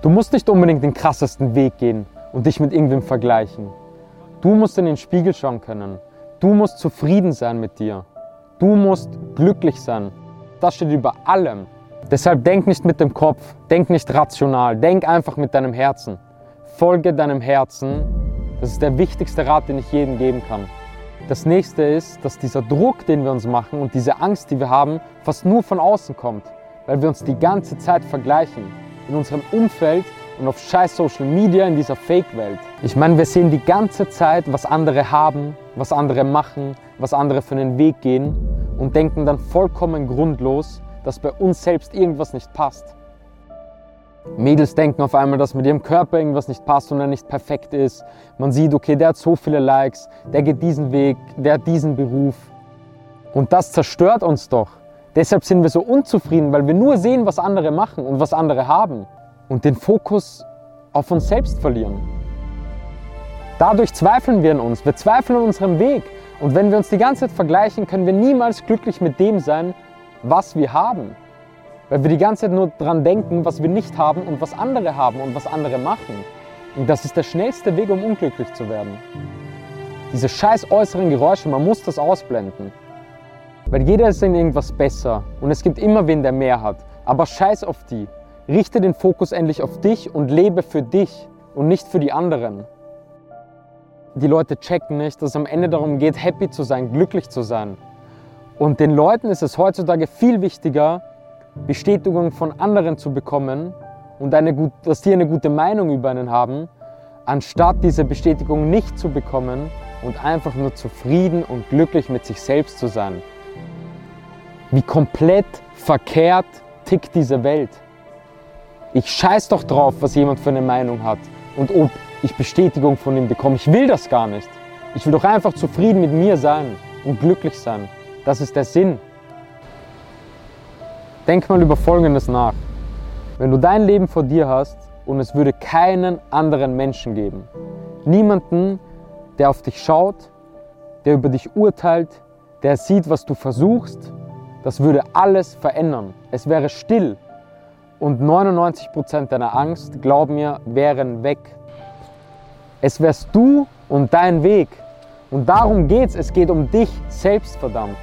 Du musst nicht unbedingt den krassesten Weg gehen und dich mit irgendwem vergleichen. Du musst in den Spiegel schauen können. Du musst zufrieden sein mit dir. Du musst glücklich sein. Das steht über allem. Deshalb denk nicht mit dem Kopf, denk nicht rational, denk einfach mit deinem Herzen. Folge deinem Herzen. Das ist der wichtigste Rat, den ich jedem geben kann. Das nächste ist, dass dieser Druck, den wir uns machen und diese Angst, die wir haben, fast nur von außen kommt, weil wir uns die ganze Zeit vergleichen. In unserem Umfeld und auf scheiß Social Media in dieser Fake-Welt. Ich meine, wir sehen die ganze Zeit, was andere haben, was andere machen, was andere für einen Weg gehen und denken dann vollkommen grundlos, dass bei uns selbst irgendwas nicht passt. Mädels denken auf einmal, dass mit ihrem Körper irgendwas nicht passt und er nicht perfekt ist. Man sieht, okay, der hat so viele Likes, der geht diesen Weg, der hat diesen Beruf. Und das zerstört uns doch. Deshalb sind wir so unzufrieden, weil wir nur sehen, was andere machen und was andere haben und den Fokus auf uns selbst verlieren. Dadurch zweifeln wir an uns, wir zweifeln an unserem Weg. Und wenn wir uns die ganze Zeit vergleichen, können wir niemals glücklich mit dem sein, was wir haben. Weil wir die ganze Zeit nur daran denken, was wir nicht haben und was andere haben und was andere machen. Und das ist der schnellste Weg, um unglücklich zu werden. Diese scheiß äußeren Geräusche, man muss das ausblenden. Weil jeder ist in irgendwas besser und es gibt immer wen, der mehr hat. Aber scheiß auf die. Richte den Fokus endlich auf dich und lebe für dich und nicht für die anderen. Die Leute checken nicht, dass es am Ende darum geht, happy zu sein, glücklich zu sein. Und den Leuten ist es heutzutage viel wichtiger, Bestätigung von anderen zu bekommen und eine, dass die eine gute Meinung über einen haben, anstatt diese Bestätigung nicht zu bekommen und einfach nur zufrieden und glücklich mit sich selbst zu sein. Wie komplett verkehrt tickt diese Welt. Ich scheiß doch drauf, was jemand für eine Meinung hat und ob ich Bestätigung von ihm bekomme. Ich will das gar nicht. Ich will doch einfach zufrieden mit mir sein und glücklich sein. Das ist der Sinn. Denk mal über Folgendes nach. Wenn du dein Leben vor dir hast und es würde keinen anderen Menschen geben, niemanden, der auf dich schaut, der über dich urteilt, der sieht, was du versuchst, das würde alles verändern. Es wäre still und 99% deiner Angst, glaub mir, wären weg. Es wärst du und dein Weg. Und darum geht's. Es geht um dich selbst, verdammt.